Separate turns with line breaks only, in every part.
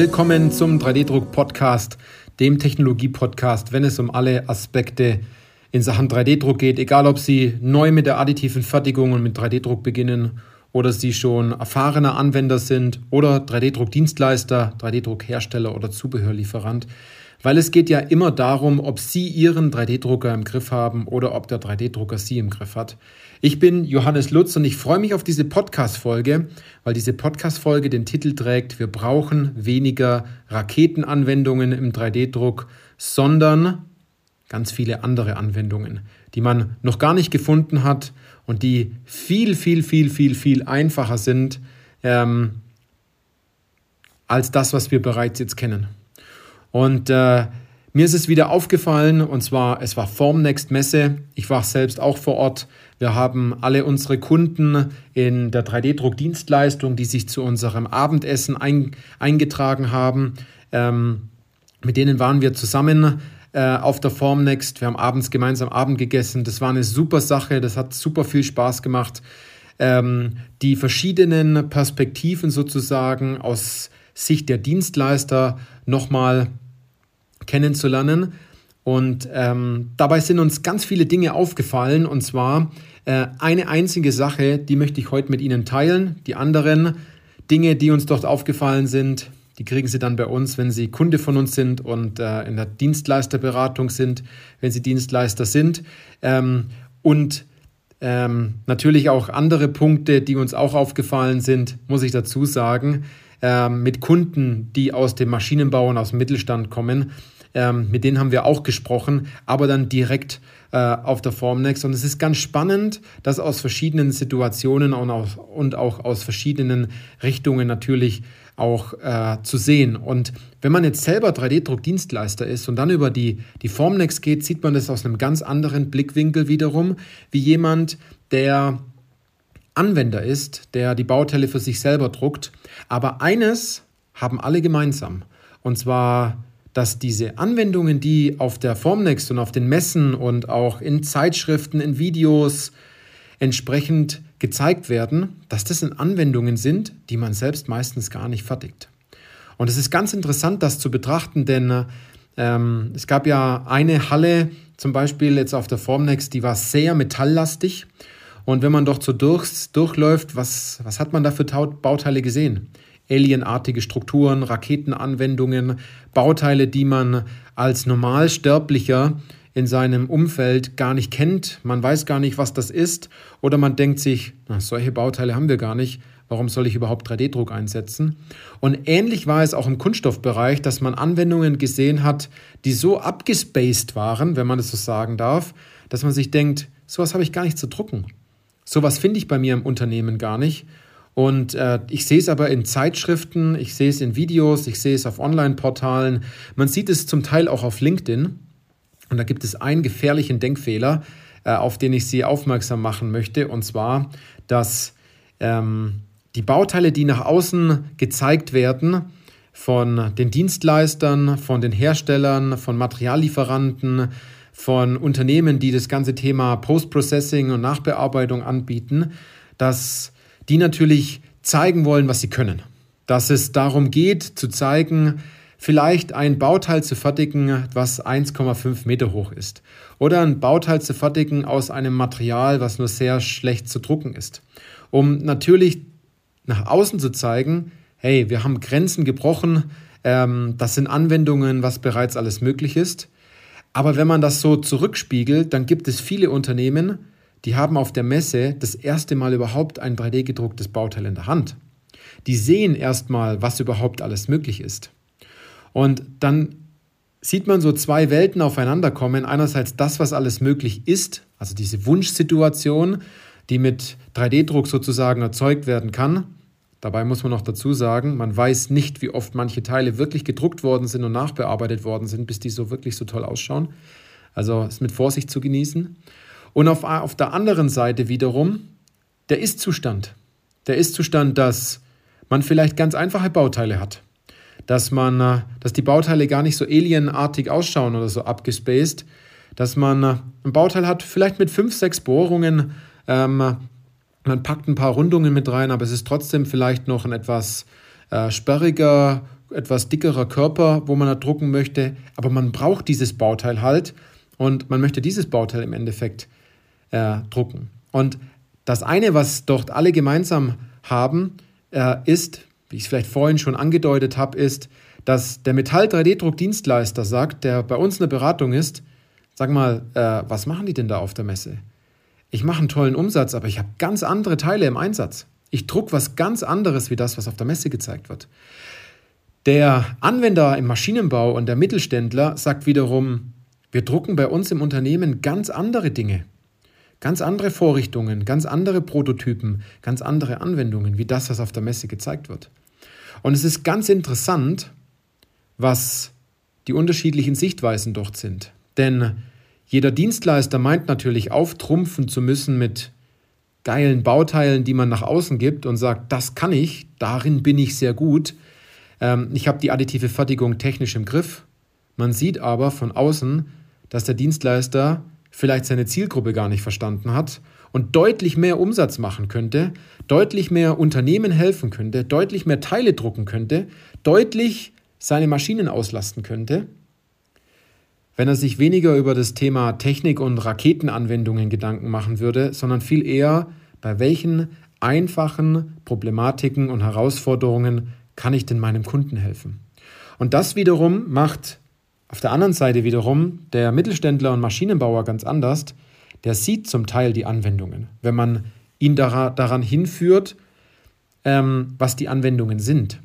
Willkommen zum 3D-Druck-Podcast, dem Technologie-Podcast, wenn es um alle Aspekte in Sachen 3D-Druck geht, egal ob Sie neu mit der additiven Fertigung und mit 3D-Druck beginnen oder Sie schon erfahrener Anwender sind oder 3D-Druck-Dienstleister, 3D-Druck-Hersteller oder Zubehörlieferant. Weil es geht ja immer darum, ob Sie Ihren 3D-Drucker im Griff haben oder ob der 3D-Drucker Sie im Griff hat. Ich bin Johannes Lutz und ich freue mich auf diese Podcast-Folge, weil diese Podcast-Folge den Titel trägt, wir brauchen weniger Raketenanwendungen im 3D-Druck, sondern ganz viele andere Anwendungen, die man noch gar nicht gefunden hat und die viel, viel, viel, viel, viel einfacher sind ähm, als das, was wir bereits jetzt kennen. Und äh, mir ist es wieder aufgefallen, und zwar, es war Formnext Messe. Ich war selbst auch vor Ort. Wir haben alle unsere Kunden in der 3D-Druck-Dienstleistung, die sich zu unserem Abendessen ein, eingetragen haben. Ähm, mit denen waren wir zusammen äh, auf der Formnext. Wir haben abends gemeinsam Abend gegessen. Das war eine super Sache. Das hat super viel Spaß gemacht. Ähm, die verschiedenen Perspektiven sozusagen aus Sicht der Dienstleister nochmal kennenzulernen. Und ähm, dabei sind uns ganz viele Dinge aufgefallen. Und zwar äh, eine einzige Sache, die möchte ich heute mit Ihnen teilen. Die anderen Dinge, die uns dort aufgefallen sind, die kriegen Sie dann bei uns, wenn Sie Kunde von uns sind und äh, in der Dienstleisterberatung sind, wenn Sie Dienstleister sind. Ähm, und ähm, natürlich auch andere Punkte, die uns auch aufgefallen sind, muss ich dazu sagen, ähm, mit Kunden, die aus dem Maschinenbau und aus dem Mittelstand kommen. Ähm, mit denen haben wir auch gesprochen, aber dann direkt äh, auf der Formnext. Und es ist ganz spannend, das aus verschiedenen Situationen und, auch, und auch aus verschiedenen Richtungen natürlich auch äh, zu sehen. Und wenn man jetzt selber 3D-Druck-Dienstleister ist und dann über die, die Formnext geht, sieht man das aus einem ganz anderen Blickwinkel wiederum, wie jemand, der Anwender ist, der die Bauteile für sich selber druckt. Aber eines haben alle gemeinsam. Und zwar dass diese Anwendungen, die auf der Formnext und auf den Messen und auch in Zeitschriften, in Videos entsprechend gezeigt werden, dass das in Anwendungen sind, die man selbst meistens gar nicht fertigt. Und es ist ganz interessant, das zu betrachten, denn ähm, es gab ja eine Halle, zum Beispiel jetzt auf der Formnext, die war sehr metalllastig. Und wenn man doch so durch, durchläuft, was, was hat man da für Bauteile gesehen? alienartige Strukturen, Raketenanwendungen, Bauteile, die man als Normalsterblicher in seinem Umfeld gar nicht kennt. Man weiß gar nicht, was das ist. Oder man denkt sich, na, solche Bauteile haben wir gar nicht. Warum soll ich überhaupt 3D-Druck einsetzen? Und ähnlich war es auch im Kunststoffbereich, dass man Anwendungen gesehen hat, die so abgespaced waren, wenn man es so sagen darf, dass man sich denkt, sowas habe ich gar nicht zu drucken. Sowas finde ich bei mir im Unternehmen gar nicht. Und äh, ich sehe es aber in Zeitschriften, ich sehe es in Videos, ich sehe es auf Online-Portalen. Man sieht es zum Teil auch auf LinkedIn. Und da gibt es einen gefährlichen Denkfehler, äh, auf den ich Sie aufmerksam machen möchte. Und zwar, dass ähm, die Bauteile, die nach außen gezeigt werden, von den Dienstleistern, von den Herstellern, von Materiallieferanten, von Unternehmen, die das ganze Thema Post-Processing und Nachbearbeitung anbieten, dass die natürlich zeigen wollen, was sie können. Dass es darum geht, zu zeigen, vielleicht ein Bauteil zu fertigen, was 1,5 Meter hoch ist. Oder ein Bauteil zu fertigen aus einem Material, was nur sehr schlecht zu drucken ist. Um natürlich nach außen zu zeigen, hey, wir haben Grenzen gebrochen, ähm, das sind Anwendungen, was bereits alles möglich ist. Aber wenn man das so zurückspiegelt, dann gibt es viele Unternehmen, die haben auf der Messe das erste Mal überhaupt ein 3D-gedrucktes Bauteil in der Hand. Die sehen erstmal, was überhaupt alles möglich ist. Und dann sieht man so zwei Welten aufeinander kommen. Einerseits das, was alles möglich ist, also diese Wunschsituation, die mit 3D-Druck sozusagen erzeugt werden kann. Dabei muss man noch dazu sagen, man weiß nicht, wie oft manche Teile wirklich gedruckt worden sind und nachbearbeitet worden sind, bis die so wirklich so toll ausschauen. Also ist mit Vorsicht zu genießen. Und auf, auf der anderen Seite wiederum der Ist-Zustand. Der Ist-Zustand, dass man vielleicht ganz einfache Bauteile hat. Dass, man, äh, dass die Bauteile gar nicht so alienartig ausschauen oder so abgespaced. Dass man äh, ein Bauteil hat, vielleicht mit fünf, sechs Bohrungen. Ähm, man packt ein paar Rundungen mit rein, aber es ist trotzdem vielleicht noch ein etwas äh, sperriger, etwas dickerer Körper, wo man da drucken möchte, aber man braucht dieses Bauteil halt und man möchte dieses Bauteil im Endeffekt äh, drucken. Und das eine, was dort alle gemeinsam haben, äh, ist, wie ich es vielleicht vorhin schon angedeutet habe, ist, dass der Metall-3D-Druckdienstleister sagt, der bei uns eine Beratung ist, sag mal, äh, was machen die denn da auf der Messe? Ich mache einen tollen Umsatz, aber ich habe ganz andere Teile im Einsatz. Ich druck was ganz anderes wie das, was auf der Messe gezeigt wird. Der Anwender im Maschinenbau und der Mittelständler sagt wiederum, wir drucken bei uns im Unternehmen ganz andere Dinge, ganz andere Vorrichtungen, ganz andere Prototypen, ganz andere Anwendungen wie das, was auf der Messe gezeigt wird. Und es ist ganz interessant, was die unterschiedlichen Sichtweisen dort sind. Denn jeder Dienstleister meint natürlich auftrumpfen zu müssen mit geilen Bauteilen, die man nach außen gibt und sagt, das kann ich, darin bin ich sehr gut. Ähm, ich habe die additive Fertigung technisch im Griff. Man sieht aber von außen, dass der Dienstleister vielleicht seine Zielgruppe gar nicht verstanden hat und deutlich mehr Umsatz machen könnte, deutlich mehr Unternehmen helfen könnte, deutlich mehr Teile drucken könnte, deutlich seine Maschinen auslasten könnte, wenn er sich weniger über das Thema Technik und Raketenanwendungen Gedanken machen würde, sondern viel eher, bei welchen einfachen Problematiken und Herausforderungen kann ich denn meinem Kunden helfen. Und das wiederum macht auf der anderen Seite wiederum der Mittelständler und Maschinenbauer ganz anders. Der sieht zum Teil die Anwendungen, wenn man ihn daran hinführt, ähm, was die Anwendungen sind.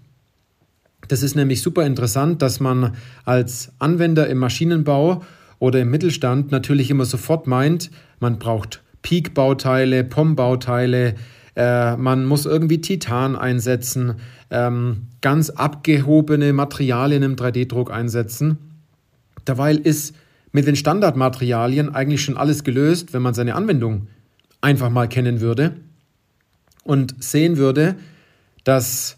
Das ist nämlich super interessant, dass man als Anwender im Maschinenbau oder im Mittelstand natürlich immer sofort meint, man braucht Peak-Bauteile, POM-Bauteile, äh, man muss irgendwie Titan einsetzen, ähm, ganz abgehobene Materialien im 3D-Druck einsetzen. Dabei ist mit den Standardmaterialien eigentlich schon alles gelöst, wenn man seine Anwendung einfach mal kennen würde und sehen würde, dass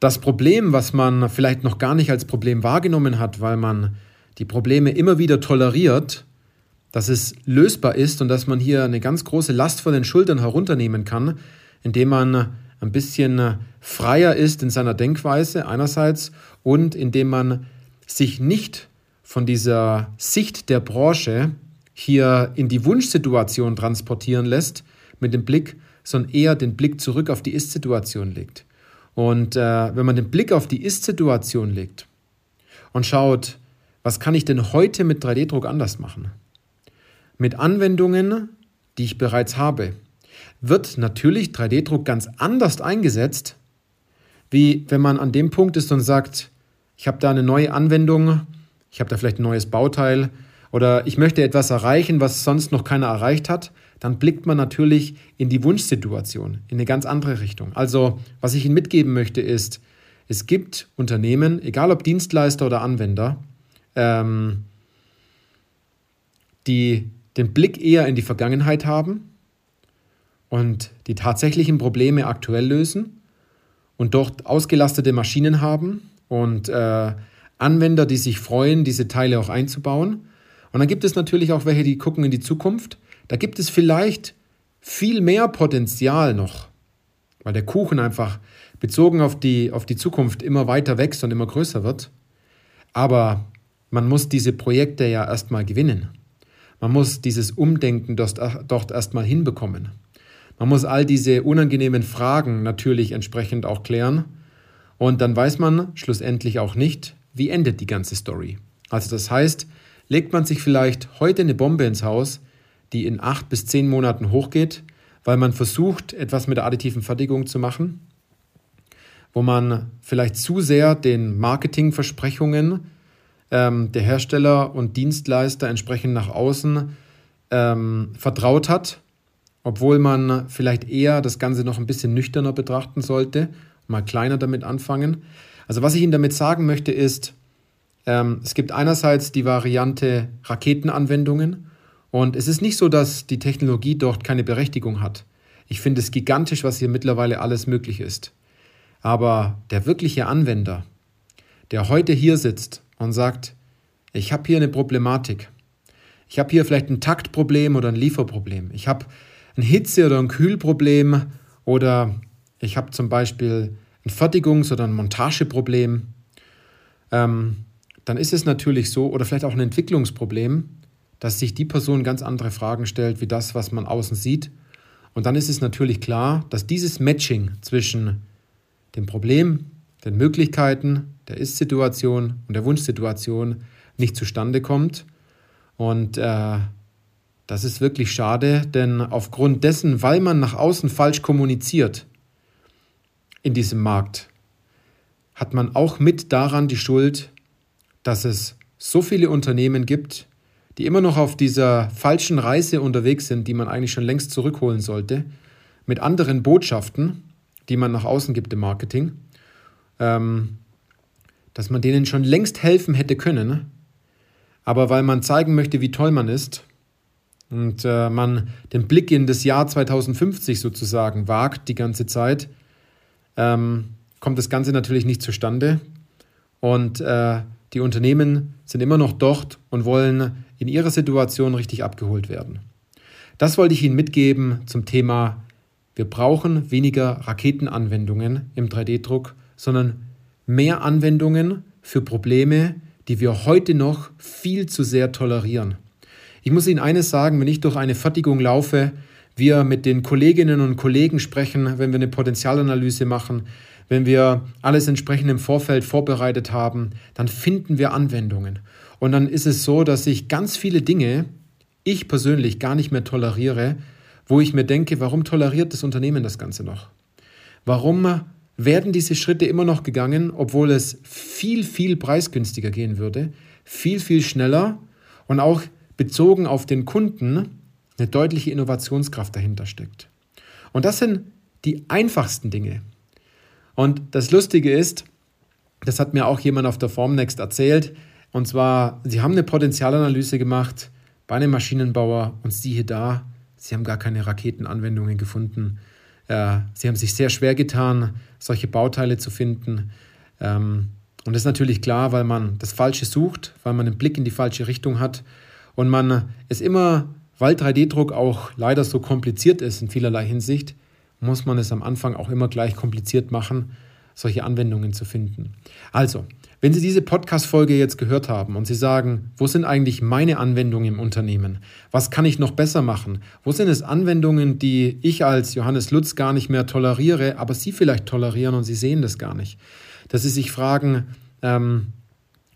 das Problem, was man vielleicht noch gar nicht als Problem wahrgenommen hat, weil man die Probleme immer wieder toleriert, dass es lösbar ist und dass man hier eine ganz große Last von den Schultern herunternehmen kann, indem man ein bisschen freier ist in seiner Denkweise einerseits und indem man sich nicht von dieser Sicht der Branche hier in die Wunschsituation transportieren lässt mit dem Blick, sondern eher den Blick zurück auf die Ist-Situation legt. Und äh, wenn man den Blick auf die Ist-Situation legt und schaut, was kann ich denn heute mit 3D-Druck anders machen? Mit Anwendungen, die ich bereits habe, wird natürlich 3D-Druck ganz anders eingesetzt, wie wenn man an dem Punkt ist und sagt, ich habe da eine neue Anwendung, ich habe da vielleicht ein neues Bauteil oder ich möchte etwas erreichen, was sonst noch keiner erreicht hat dann blickt man natürlich in die Wunschsituation, in eine ganz andere Richtung. Also, was ich Ihnen mitgeben möchte, ist, es gibt Unternehmen, egal ob Dienstleister oder Anwender, ähm, die den Blick eher in die Vergangenheit haben und die tatsächlichen Probleme aktuell lösen und dort ausgelastete Maschinen haben und äh, Anwender, die sich freuen, diese Teile auch einzubauen. Und dann gibt es natürlich auch welche, die gucken in die Zukunft da gibt es vielleicht viel mehr Potenzial noch, weil der Kuchen einfach bezogen auf die, auf die Zukunft immer weiter wächst und immer größer wird. Aber man muss diese Projekte ja erstmal gewinnen. Man muss dieses Umdenken dort, erstmal hinbekommen. Man muss all diese unangenehmen Fragen natürlich entsprechend auch klären. Und dann weiß man schlussendlich auch nicht, wie endet die ganze Story. Also das heißt, legt man sich vielleicht heute eine Bombe ins Haus, die in acht bis zehn Monaten hochgeht, weil man versucht, etwas mit der additiven Fertigung zu machen, wo man vielleicht zu sehr den Marketingversprechungen ähm, der Hersteller und Dienstleister entsprechend nach außen ähm, vertraut hat, obwohl man vielleicht eher das Ganze noch ein bisschen nüchterner betrachten sollte, mal kleiner damit anfangen. Also was ich Ihnen damit sagen möchte ist, ähm, es gibt einerseits die Variante Raketenanwendungen und es ist nicht so, dass die Technologie dort keine Berechtigung hat. Ich finde es gigantisch, was hier mittlerweile alles möglich ist. Aber der wirkliche Anwender, der heute hier sitzt und sagt, ich habe hier eine Problematik. Ich habe hier vielleicht ein Taktproblem oder ein Lieferproblem. Ich habe ein Hitze- oder ein Kühlproblem oder ich habe zum Beispiel ein Fertigungs- oder ein Montageproblem. ähm, dann ist es natürlich so, oder vielleicht auch ein Entwicklungsproblem, dass sich die Person ganz andere Fragen stellt, wie das, was man außen sieht. Und dann ist es natürlich klar, dass dieses Matching zwischen dem Problem, den Möglichkeiten, der Ist-Situation und der Wunschsituation nicht zustande kommt. Und äh, das ist wirklich schade, denn aufgrund dessen, weil man nach außen falsch kommuniziert in diesem Markt, hat man auch mit daran die Schuld, dass es so viele Unternehmen gibt, die immer noch auf dieser falschen Reise unterwegs sind, die man eigentlich schon längst zurückholen sollte, mit anderen Botschaften, die man nach außen gibt im Marketing, ähm, dass man denen schon längst helfen hätte können, aber weil man zeigen möchte, wie toll man ist und äh, man den Blick in das Jahr 2050 sozusagen wagt die ganze Zeit, ähm, kommt das Ganze natürlich nicht zustande und äh, die Unternehmen sind immer noch dort und wollen in ihrer Situation richtig abgeholt werden. Das wollte ich Ihnen mitgeben zum Thema, wir brauchen weniger Raketenanwendungen im 3D-Druck, sondern mehr Anwendungen für Probleme, die wir heute noch viel zu sehr tolerieren. Ich muss Ihnen eines sagen, wenn ich durch eine Fertigung laufe, wir mit den Kolleginnen und Kollegen sprechen, wenn wir eine Potenzialanalyse machen, wenn wir alles entsprechend im Vorfeld vorbereitet haben, dann finden wir Anwendungen. Und dann ist es so, dass ich ganz viele Dinge, ich persönlich gar nicht mehr toleriere, wo ich mir denke, warum toleriert das Unternehmen das Ganze noch? Warum werden diese Schritte immer noch gegangen, obwohl es viel, viel preisgünstiger gehen würde, viel, viel schneller und auch bezogen auf den Kunden eine deutliche Innovationskraft dahinter steckt. Und das sind die einfachsten Dinge. Und das Lustige ist, das hat mir auch jemand auf der Formnext erzählt, und zwar, sie haben eine Potenzialanalyse gemacht bei einem Maschinenbauer und siehe da, sie haben gar keine Raketenanwendungen gefunden. Äh, sie haben sich sehr schwer getan, solche Bauteile zu finden. Ähm, und das ist natürlich klar, weil man das Falsche sucht, weil man einen Blick in die falsche Richtung hat und man es immer, weil 3D-Druck auch leider so kompliziert ist in vielerlei Hinsicht, muss man es am Anfang auch immer gleich kompliziert machen, solche Anwendungen zu finden. Also, wenn Sie diese Podcast-Folge jetzt gehört haben und Sie sagen, wo sind eigentlich meine Anwendungen im Unternehmen? Was kann ich noch besser machen? Wo sind es Anwendungen, die ich als Johannes Lutz gar nicht mehr toleriere, aber Sie vielleicht tolerieren und Sie sehen das gar nicht? Dass Sie sich fragen, ähm,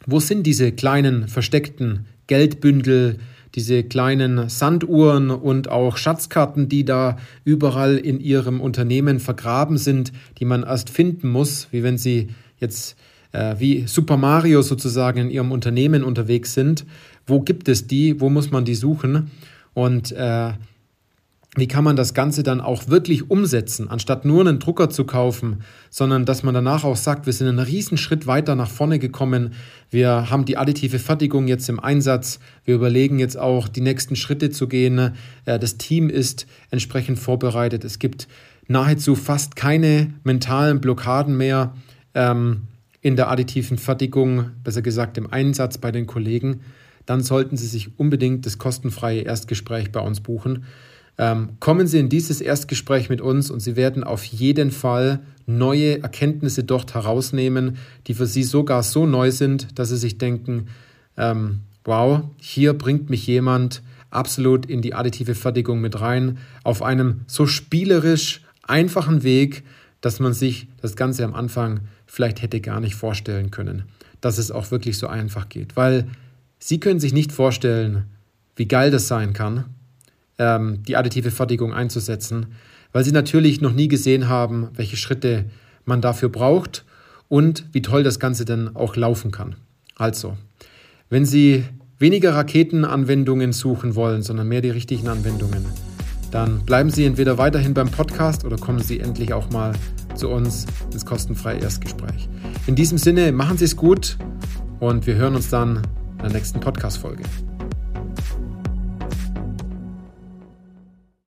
wo sind diese kleinen versteckten Geldbündel, diese kleinen Sanduhren und auch Schatzkarten, die da überall in Ihrem Unternehmen vergraben sind, die man erst finden muss, wie wenn Sie jetzt äh, wie Super Mario sozusagen in ihrem Unternehmen unterwegs sind. Wo gibt es die? Wo muss man die suchen? Und äh, wie kann man das Ganze dann auch wirklich umsetzen, anstatt nur einen Drucker zu kaufen, sondern dass man danach auch sagt, wir sind einen riesen Schritt weiter nach vorne gekommen, wir haben die additive Fertigung jetzt im Einsatz, wir überlegen jetzt auch die nächsten Schritte zu gehen, äh, das Team ist entsprechend vorbereitet, es gibt nahezu fast keine mentalen Blockaden mehr. Ähm, in der additiven Fertigung, besser gesagt im Einsatz bei den Kollegen, dann sollten Sie sich unbedingt das kostenfreie Erstgespräch bei uns buchen. Ähm, kommen Sie in dieses Erstgespräch mit uns und Sie werden auf jeden Fall neue Erkenntnisse dort herausnehmen, die für Sie sogar so neu sind, dass Sie sich denken, ähm, wow, hier bringt mich jemand absolut in die additive Fertigung mit rein, auf einem so spielerisch einfachen Weg, dass man sich das Ganze am Anfang vielleicht hätte gar nicht vorstellen können, dass es auch wirklich so einfach geht. Weil Sie können sich nicht vorstellen, wie geil das sein kann, ähm, die additive Fertigung einzusetzen, weil Sie natürlich noch nie gesehen haben, welche Schritte man dafür braucht und wie toll das Ganze dann auch laufen kann. Also, wenn Sie weniger Raketenanwendungen suchen wollen, sondern mehr die richtigen Anwendungen, dann bleiben Sie entweder weiterhin beim Podcast oder kommen Sie endlich auch mal zu uns ins kostenfreie Erstgespräch. In diesem Sinne, machen Sie es gut und wir hören uns dann in der nächsten Podcast-Folge.